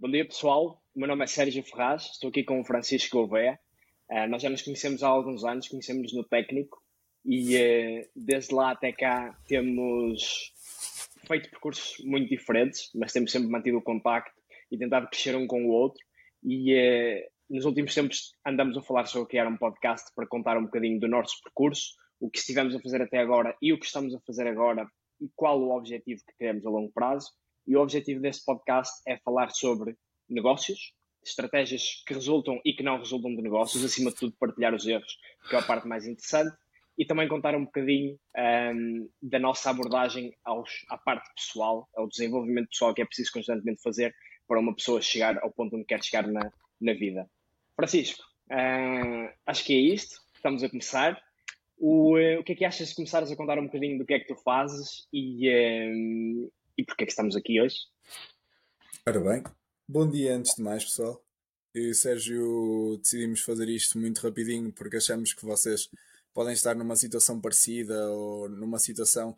Bom dia, pessoal. O meu nome é Sérgio Ferraz, estou aqui com o Francisco Gouveia. Uh, nós já nos conhecemos há alguns anos, conhecemos no técnico e uh, desde lá até cá temos feito percursos muito diferentes, mas temos sempre mantido o contacto e tentado crescer um com o outro. E uh, nos últimos tempos andamos a falar sobre criar um podcast para contar um bocadinho do nosso percurso, o que estivemos a fazer até agora e o que estamos a fazer agora e qual o objetivo que queremos a longo prazo. E o objetivo deste podcast é falar sobre negócios, estratégias que resultam e que não resultam de negócios, acima de tudo partilhar os erros, que é a parte mais interessante, e também contar um bocadinho um, da nossa abordagem aos, à parte pessoal, ao desenvolvimento pessoal que é preciso constantemente fazer para uma pessoa chegar ao ponto onde quer chegar na, na vida. Francisco, uh, acho que é isto, estamos a começar. O, uh, o que é que achas de começares a contar um bocadinho do que é que tu fazes e, um, e porque é que estamos aqui hoje. Ora bem, bom dia antes de mais, pessoal. Eu e Sérgio decidimos fazer isto muito rapidinho porque achamos que vocês podem estar numa situação parecida ou numa situação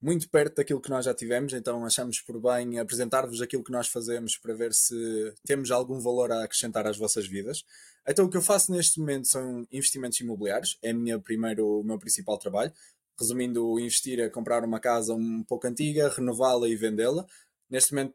muito perto daquilo que nós já tivemos, então achamos por bem apresentar-vos aquilo que nós fazemos para ver se temos algum valor a acrescentar às vossas vidas. Então o que eu faço neste momento são investimentos imobiliários, é minha primeiro, o meu principal trabalho resumindo, investir é comprar uma casa um pouco antiga, renová-la e vendê-la. Neste momento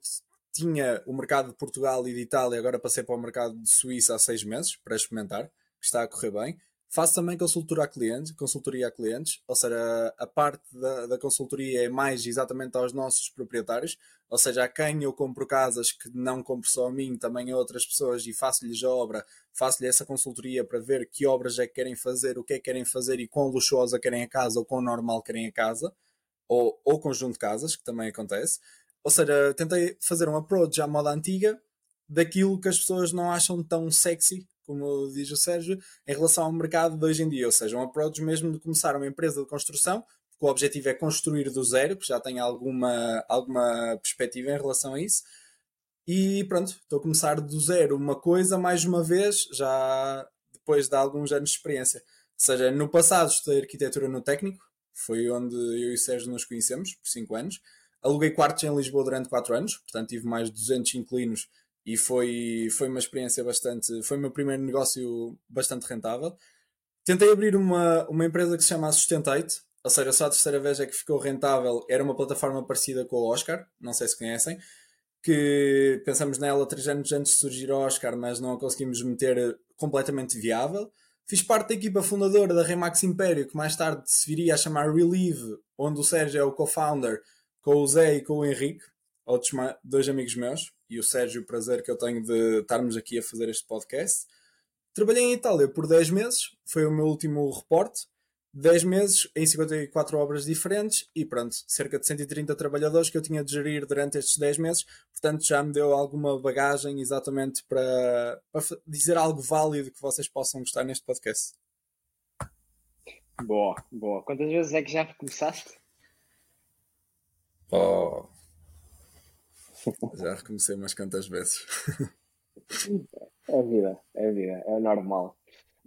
tinha o mercado de Portugal e de Itália, agora passei para o mercado de Suíça há seis meses para experimentar, que está a correr bem. Faço também consultoria a clientes, consultoria a clientes, ou seja, a parte da, da consultoria é mais exatamente aos nossos proprietários, ou seja, a quem eu compro casas que não compro só a mim, também a outras pessoas e faço-lhes a obra, faço-lhe essa consultoria para ver que obras é que querem fazer, o que é que querem fazer e quão luxuosa querem a casa ou quão normal querem a casa, ou, ou conjunto de casas, que também acontece. Ou seja, tentei fazer um approach à moda antiga daquilo que as pessoas não acham tão sexy como diz o Sérgio, em relação ao mercado de hoje em dia. Ou seja, um approach mesmo de começar uma empresa de construção, que o objetivo é construir do zero, que já tem alguma, alguma perspectiva em relação a isso. E pronto, estou a começar do zero uma coisa, mais uma vez, já depois de alguns anos de experiência. Ou seja, no passado estudei arquitetura no técnico, foi onde eu e o Sérgio nos conhecemos, por 5 anos. Aluguei quartos em Lisboa durante 4 anos, portanto tive mais de 200 inquilinos e foi, foi uma experiência bastante. Foi o meu primeiro negócio bastante rentável. Tentei abrir uma, uma empresa que se chama Sustentate, ou seja, só a terceira vez é que ficou rentável. Era uma plataforma parecida com o Oscar, não sei se conhecem, que pensamos nela três anos antes de surgir o Oscar, mas não a conseguimos meter completamente viável. Fiz parte da equipa fundadora da Remax Império, que mais tarde se viria a chamar Relieve, onde o Sérgio é o co-founder, com o Zé e com o Henrique, outros dois amigos meus e o Sérgio, o prazer que eu tenho de estarmos aqui a fazer este podcast. Trabalhei em Itália por 10 meses, foi o meu último reporte. 10 meses em 54 obras diferentes e pronto, cerca de 130 trabalhadores que eu tinha de gerir durante estes 10 meses, portanto já me deu alguma bagagem exatamente para, para dizer algo válido que vocês possam gostar neste podcast. Boa, boa. Quantas vezes é que já começaste? Oh, já recomecei umas quantas vezes. É a vida, é a vida, é normal.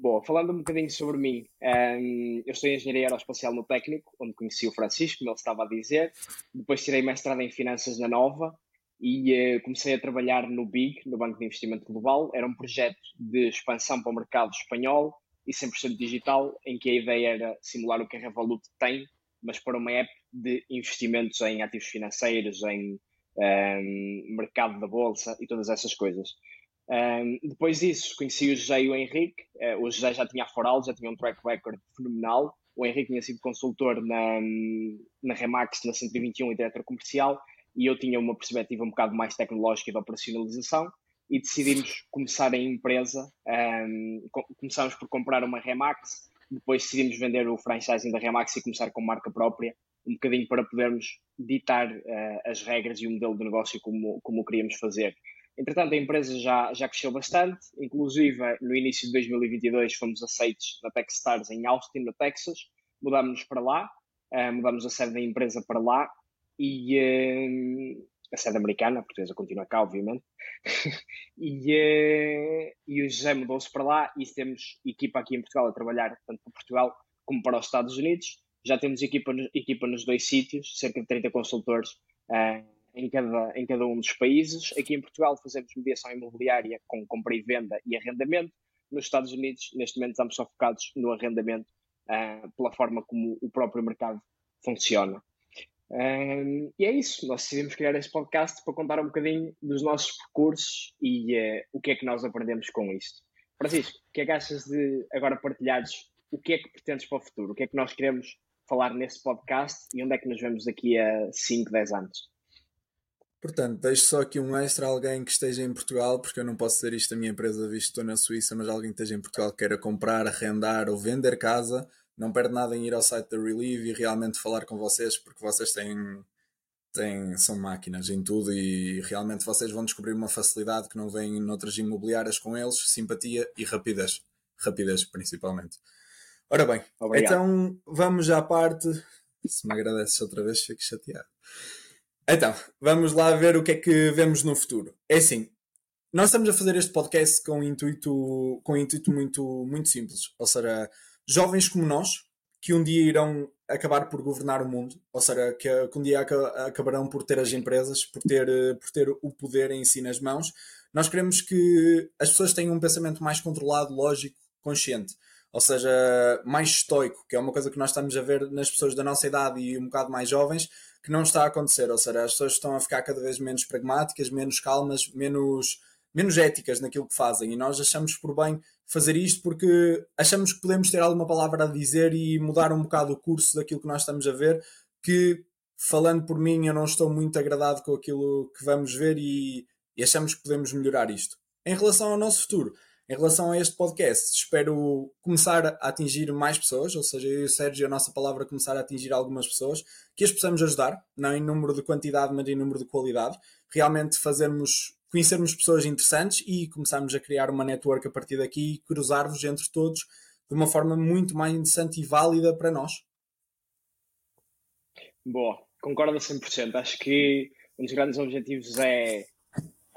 Bom, falando um bocadinho sobre mim, um, ehm, eu sou engenheiro aeroespacial no técnico, onde conheci o Francisco, como ele estava a dizer. Depois tirei mestrado em finanças na Nova e uh, comecei a trabalhar no BIG, no Banco de Investimento Global. Era um projeto de expansão para o mercado espanhol e 100% digital, em que a ideia era simular o que a Revolut tem, mas para uma app de investimentos em ativos financeiros, em um, mercado da bolsa e todas essas coisas. Um, depois disso, conheci o José e o Henrique. Uh, o José já tinha a Foral, já tinha um track record fenomenal. O Henrique tinha sido consultor na, na Remax, na 121 e diretor comercial. E eu tinha uma perspectiva um bocado mais tecnológica e de operacionalização. E decidimos começar a empresa. Um, começámos por comprar uma Remax. Depois decidimos vender o franchising da Remax e começar com marca própria um bocadinho para podermos ditar uh, as regras e o modelo de negócio como, como queríamos fazer. Entretanto, a empresa já, já cresceu bastante, inclusive no início de 2022 fomos aceitos na Techstars em Austin, no Texas, mudámos para lá, uh, mudámos a sede da empresa para lá e uh, a sede americana, a portuguesa continua cá, obviamente, e, uh, e o José mudou-se para lá e temos equipa aqui em Portugal a trabalhar tanto para Portugal como para os Estados Unidos. Já temos equipa, equipa nos dois sítios, cerca de 30 consultores uh, em cada, em cada um dos países. Aqui em Portugal fazemos mediação imobiliária com compra e venda e arrendamento. Nos Estados Unidos, neste momento, estamos só focados no arrendamento uh, pela forma como o próprio mercado funciona. Um, e é isso, nós decidimos criar este podcast para contar um bocadinho dos nossos percursos e uh, o que é que nós aprendemos com isto. Francisco, o que é que achas de agora partilhares o que é que pretendes para o futuro? O que é que nós queremos falar nesse podcast e onde é que nos vemos daqui a 5, 10 anos? Portanto, deixo só aqui um extra alguém que esteja em Portugal, porque eu não posso dizer isto da minha empresa, visto que estou na Suíça, mas alguém que esteja em Portugal que queira comprar, arrendar ou vender casa, não perde nada em ir ao site da Relieve e realmente falar com vocês, porque vocês têm, têm, são máquinas em tudo e realmente vocês vão descobrir uma facilidade que não vem noutras imobiliárias com eles, simpatia e rapidez. Rapidez, principalmente. Ora bem, Obrigado. então vamos à parte. Se me agradeces outra vez, fico chateado. Então, vamos lá ver o que é que vemos no futuro. É assim, nós estamos a fazer este podcast com um intuito, com um intuito muito, muito simples. Ou seja, jovens como nós, que um dia irão acabar por governar o mundo, ou seja, que, um dia acabarão por ter as empresas, por ter, por ter o poder em si nas mãos. Nós queremos que as pessoas tenham um pensamento mais controlado, lógico, consciente. Ou seja, mais estoico, que é uma coisa que nós estamos a ver nas pessoas da nossa idade e um bocado mais jovens, que não está a acontecer. Ou seja, as pessoas estão a ficar cada vez menos pragmáticas, menos calmas, menos, menos éticas naquilo que fazem. E nós achamos por bem fazer isto porque achamos que podemos ter alguma palavra a dizer e mudar um bocado o curso daquilo que nós estamos a ver, que falando por mim eu não estou muito agradado com aquilo que vamos ver e, e achamos que podemos melhorar isto. Em relação ao nosso futuro, em relação a este podcast, espero começar a atingir mais pessoas, ou seja, eu e o Sérgio, a nossa palavra começar a atingir algumas pessoas, que as possamos ajudar, não em número de quantidade, mas em número de qualidade. Realmente fazermos conhecermos pessoas interessantes e começarmos a criar uma network a partir daqui e cruzar-vos entre todos de uma forma muito mais interessante e válida para nós. Boa, concordo a 100%. Acho que um dos grandes objetivos é.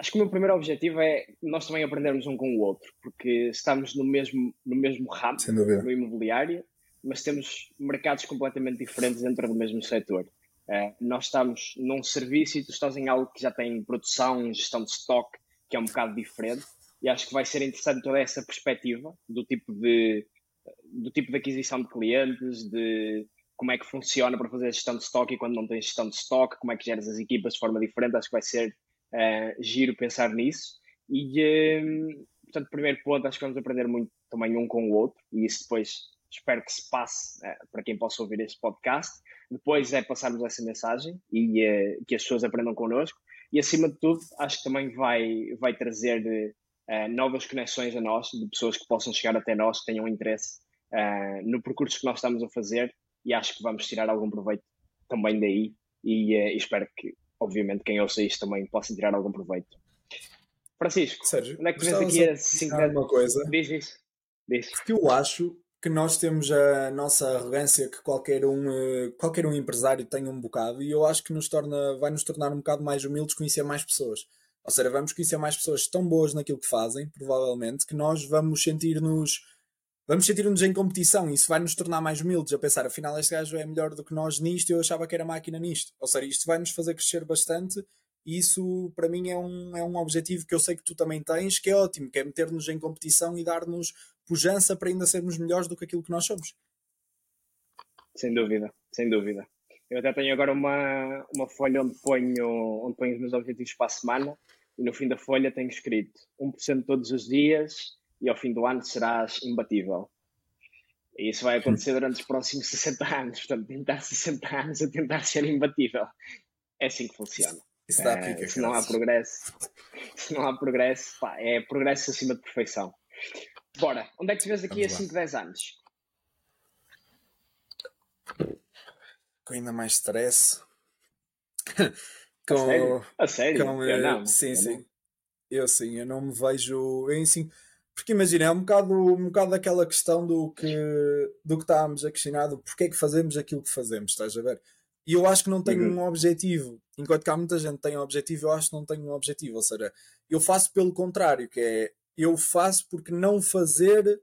Acho que o meu primeiro objetivo é nós também aprendermos um com o outro, porque estamos no mesmo, no mesmo ramo, no imobiliário, mas temos mercados completamente diferentes dentro do mesmo setor. Uh, nós estamos num serviço e tu estás em algo que já tem produção, gestão de stock, que é um bocado diferente. E acho que vai ser interessante toda essa perspectiva do tipo de, do tipo de aquisição de clientes, de como é que funciona para fazer a gestão de stock e quando não tens gestão de stock, como é que geras as equipas de forma diferente. Acho que vai ser uh, giro pensar nisso. E, uh, portanto, primeiro ponto, acho que vamos aprender muito também um com o outro e isso depois espero que se passe uh, para quem possa ouvir este podcast. Depois é passarmos essa mensagem e uh, que as pessoas aprendam connosco. E acima de tudo, acho que também vai, vai trazer novas conexões a nós, de pessoas que possam chegar até nós, que tenham interesse no percurso que nós estamos a fazer. E acho que vamos tirar algum proveito também daí. E espero que, obviamente, quem ouça isto também possa tirar algum proveito. Francisco, Sérgio, onde é que aqui a 50... uma coisa? Diz isso. Diz. Porque eu acho que nós temos a nossa arrogância que qualquer um, eh, qualquer um empresário tem um bocado e eu acho que nos torna, vai nos tornar um bocado mais humildes conhecer mais pessoas. Ou seja, vamos conhecer mais pessoas tão boas naquilo que fazem, provavelmente, que nós vamos sentir-nos vamos sentir-nos em competição e isso vai nos tornar mais humildes a pensar, afinal este gajo é melhor do que nós nisto e eu achava que era máquina nisto. Ou seja, isto vai nos fazer crescer bastante e isso para mim é um, é um objetivo que eu sei que tu também tens, que é ótimo, que é meter-nos em competição e dar-nos pujança para ainda sermos melhores do que aquilo que nós somos. Sem dúvida, sem dúvida. Eu até tenho agora uma, uma folha onde ponho, onde ponho os meus objetivos para a semana e no fim da folha tenho escrito 1% todos os dias e ao fim do ano serás imbatível. E isso vai acontecer durante os próximos 60 anos. Portanto, tentar 60 anos a tentar ser imbatível. É assim que funciona. Isso dá é, se não há progresso, se não há progresso, pá, é progresso acima de perfeição. Bora, onde é que te vês daqui a 5, 10 anos? Com ainda mais stress. com, a sério? A sério? Com, eu não. Sim, eu sim. Não. Eu sim, eu não me vejo. Eu, assim, porque imagina, é um bocado, um bocado daquela questão do que, do que estávamos a questionar, do porquê é que fazemos aquilo que fazemos, estás a ver? E eu acho que não tenho uhum. um objetivo. Enquanto que há muita gente que tem um objetivo, eu acho que não tenho um objetivo. Ou seja, eu faço pelo contrário, que é eu faço porque não fazer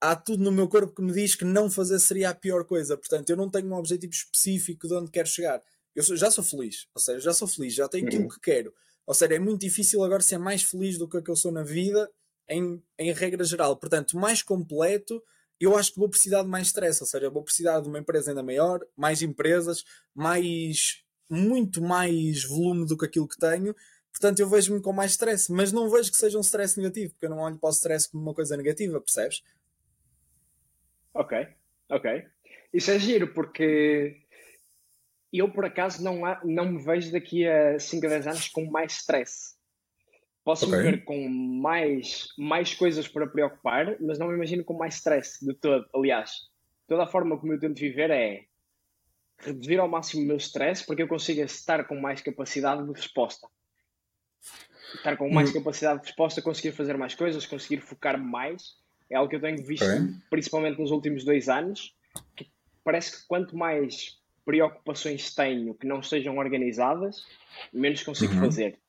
há tudo no meu corpo que me diz que não fazer seria a pior coisa. Portanto, eu não tenho um objetivo específico de onde quero chegar. Eu sou, já sou feliz, ou seja, já sou feliz, já tenho aquilo uhum. que quero. Ou seja, é muito difícil agora ser mais feliz do que que eu sou na vida, em, em regra geral. Portanto, mais completo, eu acho que vou precisar de mais stress, ou seja, vou precisar de uma empresa ainda maior, mais empresas, mais muito mais volume do que aquilo que tenho. Portanto, eu vejo-me com mais stress, mas não vejo que seja um stress negativo, porque eu não olho para o stress como uma coisa negativa, percebes? Ok, ok. Isso é giro, porque eu, por acaso, não, há, não me vejo daqui a 5 a 10 anos com mais stress. Posso okay. me ver com mais, mais coisas para preocupar, mas não me imagino com mais stress de todo. Aliás, toda a forma como eu tento viver é reduzir ao máximo o meu stress para que eu consiga estar com mais capacidade de resposta. Estar com mais hum. capacidade de resposta, conseguir fazer mais coisas, conseguir focar mais. É algo que eu tenho visto, okay. principalmente nos últimos dois anos, que parece que quanto mais preocupações tenho que não estejam organizadas, menos consigo uhum. fazer.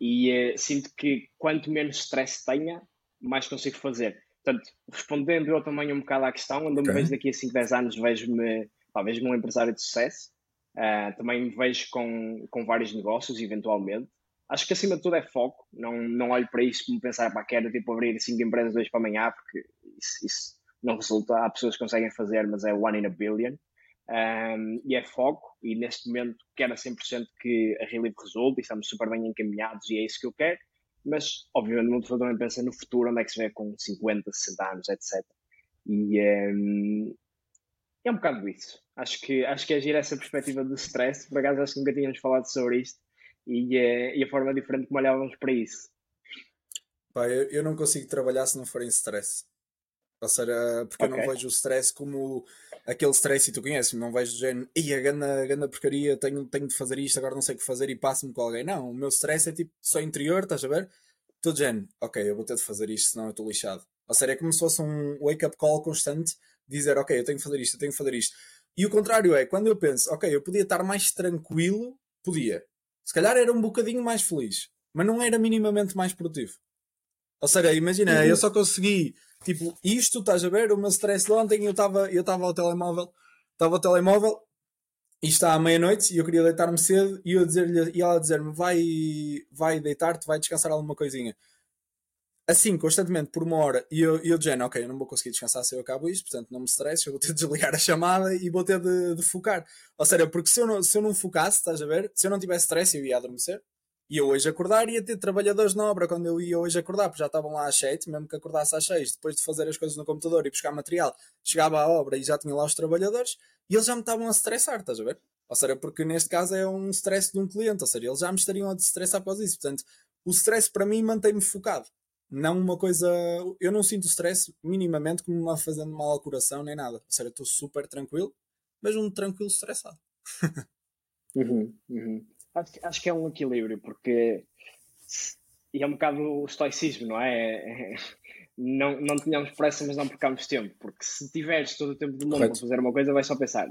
E uh, sinto que quanto menos stress tenha, mais consigo fazer. Portanto, respondendo eu também um bocado à questão, onde eu me vejo daqui a 5, 10 anos, vejo-me talvez um empresário de sucesso. Uh, também me vejo com, com vários negócios, eventualmente. Acho que acima de tudo é foco. Não, não olho para isso como pensar, pá, quero tipo, abrir cinco empresas dois para amanhã, porque isso, isso não resulta. Há pessoas que conseguem fazer, mas é one in a billion. Um, e é foco, e neste momento quero a 100% que a Relive resulte e estamos super bem encaminhados e é isso que eu quero, mas obviamente uma pessoa também pensa no futuro, onde é que se vê com 50, 60 anos, etc. E um, é um bocado isso. Acho que, acho que agir essa perspectiva do stress, por acaso acho que nunca tínhamos falado sobre isto e, uh, e a forma diferente como olhávamos para isso. Pá, eu, eu não consigo trabalhar se não for em stress. Ou seja, porque okay. eu não vejo o stress como aquele stress, e tu conheces, não vejo o género, ia, ganda, ganda porcaria, tenho, tenho de fazer isto, agora não sei o que fazer e passo-me com alguém. Não, o meu stress é tipo só interior, estás a ver? Todo género, ok, eu vou ter de fazer isto, senão eu estou lixado. Ou seja, é como se fosse um wake-up call constante, dizer, ok, eu tenho que fazer isto, eu tenho que fazer isto. E o contrário é, quando eu penso, ok, eu podia estar mais tranquilo, podia. Se calhar era um bocadinho mais feliz, mas não era minimamente mais produtivo. Ou seja, imagina, uhum. eu só consegui Tipo, isto, estás a ver? O meu stress de ontem, eu estava eu ao telemóvel, estava ao telemóvel, e está à meia-noite, e eu queria deitar-me cedo, e eu dizer-lhe, e ela dizer-me, vai, vai deitar-te, vai descansar alguma coisinha. Assim, constantemente, por uma hora, e eu, eu dizendo, ok, eu não vou conseguir descansar se eu acabo isto, portanto não me stresse, eu vou ter de desligar a chamada e vou ter de, de focar. Ou seja, porque se eu, não, se eu não focasse, estás a ver? Se eu não tivesse stress, eu ia adormecer, e eu hoje acordar ia ter trabalhadores na obra quando eu ia hoje acordar, porque já estavam lá às 7, mesmo que acordasse às 6, depois de fazer as coisas no computador e buscar material, chegava à obra e já tinha lá os trabalhadores e eles já me estavam a estressar, estás a ver? Ou seja, porque neste caso é um stress de um cliente, ou seja, eles já me estariam a estressar após isso. Portanto, o stress para mim mantém-me focado. Não uma coisa. Eu não sinto stress minimamente como uma fazendo mal ao coração nem nada. Ou seja, estou super tranquilo, mas um tranquilo estressado. uhum, uhum. Acho, acho que é um equilíbrio, porque e é um bocado o estoicismo, não é? Não, não tínhamos pressa, mas não percamos tempo, porque se tiveres todo o tempo do mundo Correto. para fazer uma coisa, vais só pensar,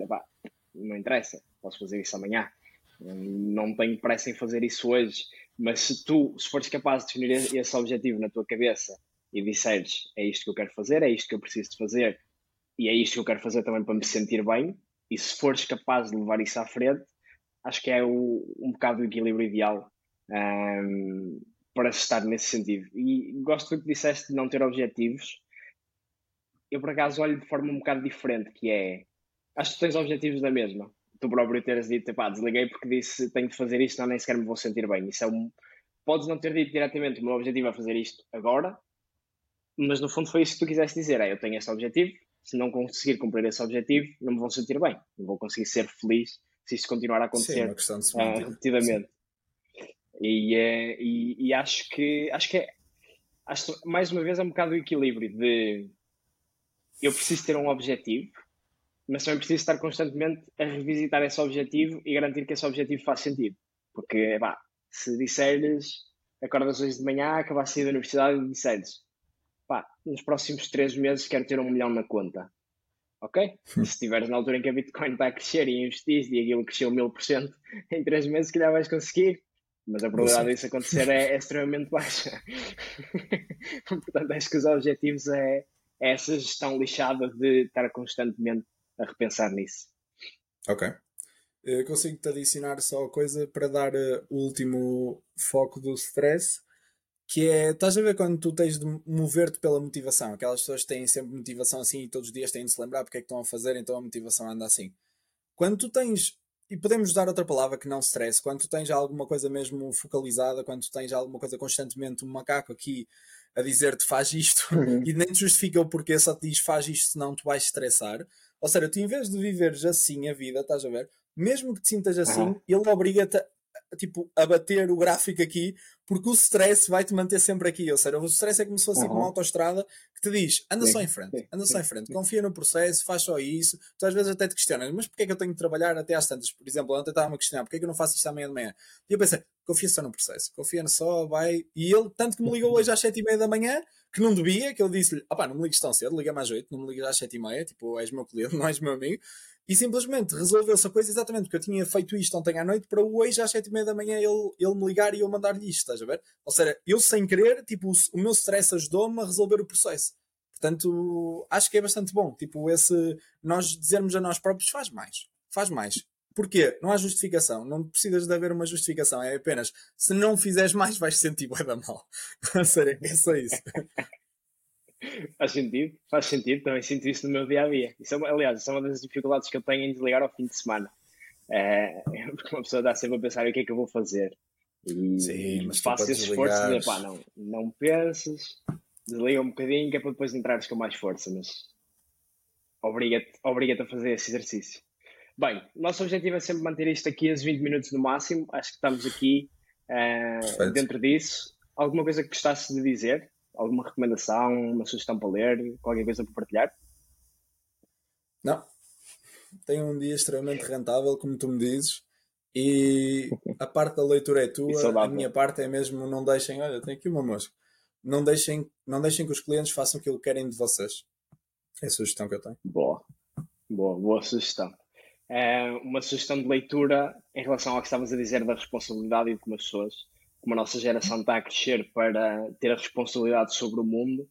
não interessa, posso fazer isso amanhã, não tenho pressa em fazer isso hoje, mas se tu, se fores capaz de definir esse objetivo na tua cabeça e disseres, é isto que eu quero fazer, é isto que eu preciso de fazer, e é isto que eu quero fazer também para me sentir bem, e se fores capaz de levar isso à frente, acho que é o, um bocado o equilíbrio ideal um, para estar nesse sentido. E gosto do que disseste de não ter objetivos. Eu, por acaso, olho de forma um bocado diferente, que é... Acho que tens objetivos da mesma. Tu próprio teres dito, pá, desliguei porque disse tenho de fazer isto, não nem sequer me vou sentir bem. Isso é um... Podes não ter dito diretamente o meu objetivo é fazer isto agora, mas no fundo foi isso que tu quiseste dizer. É, eu tenho este objetivo, se não conseguir cumprir esse objetivo, não me vou sentir bem. Não vou conseguir ser feliz se isto continuar a acontecer Sim, uh, repetidamente. E, uh, e, e, acho que acho que é, acho, mais uma vez é um bocado o equilíbrio de eu preciso ter um objetivo, mas também preciso estar constantemente a revisitar esse objetivo e garantir que esse objetivo faz sentido. Porque, pá, se disseres, acordas hoje de manhã, acabaste de ir da universidade e disseres, pá, nos próximos três meses quero ter um milhão na conta ok? se estiveres na altura em que a Bitcoin está a crescer e investiste e aquilo cresceu mil por cento em três meses, se calhar vais conseguir. Mas a probabilidade disso acontecer é, é, extremamente baixa. Portanto, acho que os objetivos é, é essa gestão lixada de estar constantemente a repensar nisso. Ok. Eu consigo-te adicionar só coisa para dar uh, o último foco do stress, que é, estás a ver quando tu tens de mover-te pela motivação, aquelas pessoas têm sempre motivação assim e todos os dias têm de se lembrar porque é que estão a fazer, então a motivação anda assim. Quando tu tens, e podemos usar outra palavra que não stress, quando tu tens alguma coisa mesmo focalizada, quando tu tens alguma coisa constantemente, um macaco aqui a dizer-te faz isto uhum. e nem te justifica o porquê, só te diz faz isto senão tu vais estressar. Ou seja, tu em vez de viveres assim a vida, estás a ver? Mesmo que te sintas assim, uhum. ele obriga-te tipo, a bater o gráfico aqui, porque o stress vai te manter sempre aqui. Ou seja, o stress é como se fosse uhum. uma autoestrada que te diz: anda só em frente, anda só em frente, confia no processo, faz só isso. Tu às vezes até te questionas, mas porquê é que eu tenho de trabalhar até às tantas? Por exemplo, ontem estava-me a questionar, porquê é que eu não faço isto amanhã de manhã? E eu pensei: confia só no processo, confia só, vai. E ele, tanto que me ligou hoje às sete e meia da manhã, que não devia, que eu disse-lhe: opá, não me ligues tão cedo, liga mais oito, não me ligues às sete e meia, tipo, és meu cliente, não és meu amigo. E simplesmente resolveu-se a coisa exatamente porque eu tinha feito isto ontem à noite para hoje às sete e meia da manhã ele, ele me ligar e eu mandar-lhe isto, estás a ver? Ou seja, eu sem querer, tipo, o, o meu stress ajudou-me a resolver o processo. Portanto, acho que é bastante bom. Tipo, esse nós dizermos a nós próprios faz mais. Faz mais. Porquê? Não há justificação. Não precisas de haver uma justificação. É apenas se não fizeres mais, vais sentir bué da mal. Sério, é só isso. Faz sentido, faz sentido, também sinto isso no meu dia a dia. Isso é, aliás, isso é uma das dificuldades que eu tenho em desligar ao fim de semana. É, porque uma pessoa dá sempre a pensar o que é que eu vou fazer. E Sim, mas faço esse esforço de pá, não, não penses, desliga um bocadinho que é para depois entrares com mais força, mas obriga-te obriga a fazer esse exercício. Bem, nosso objetivo é sempre manter isto aqui aos 20 minutos no máximo. Acho que estamos aqui uh, dentro disso. Alguma coisa que gostasse de dizer? Alguma recomendação, uma sugestão para ler, qualquer coisa para partilhar? Não. Tenho um dia extremamente rentável, como tu me dizes, e a parte da leitura é tua, a minha parte é mesmo não deixem, olha, tem aqui uma mosca. Não deixem, não deixem que os clientes façam aquilo que querem de vocês. É a sugestão que eu tenho. Boa, boa, boa sugestão. É uma sugestão de leitura em relação ao que estavas a dizer da responsabilidade e de como as pessoas como a nossa geração está a crescer para ter a responsabilidade sobre o mundo,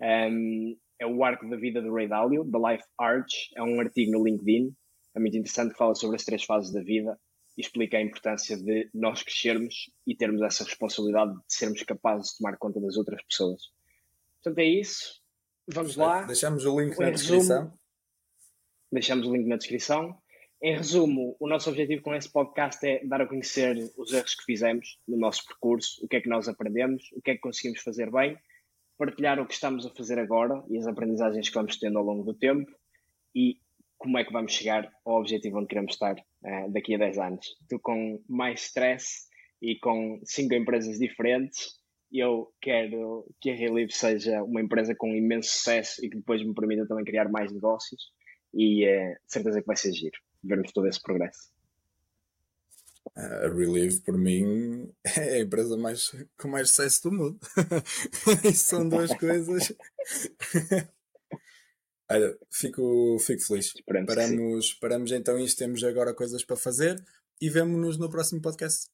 um, é o arco da vida do Ray Dalio, The Life Arch. É um artigo no LinkedIn, é muito interessante, fala sobre as três fases da vida e explica a importância de nós crescermos e termos essa responsabilidade de sermos capazes de tomar conta das outras pessoas. Portanto, é isso. Vamos lá. Deixamos o link na descrição. Deixamos o link na descrição. Em resumo, o nosso objetivo com esse podcast é dar a conhecer os erros que fizemos no nosso percurso, o que é que nós aprendemos, o que é que conseguimos fazer bem, partilhar o que estamos a fazer agora e as aprendizagens que vamos tendo ao longo do tempo e como é que vamos chegar ao objetivo onde queremos estar uh, daqui a 10 anos. Tu com mais stress e com cinco empresas diferentes, eu quero que a Relive seja uma empresa com imenso sucesso e que depois me permita também criar mais negócios e uh, certeza que vai ser giro vermos todo esse progresso. A Relive, por mim, é a empresa mais, com mais sucesso do mundo. Isso são duas coisas. Olha, fico, fico feliz. paramos, paramos então isto, temos agora coisas para fazer e vemo-nos no próximo podcast.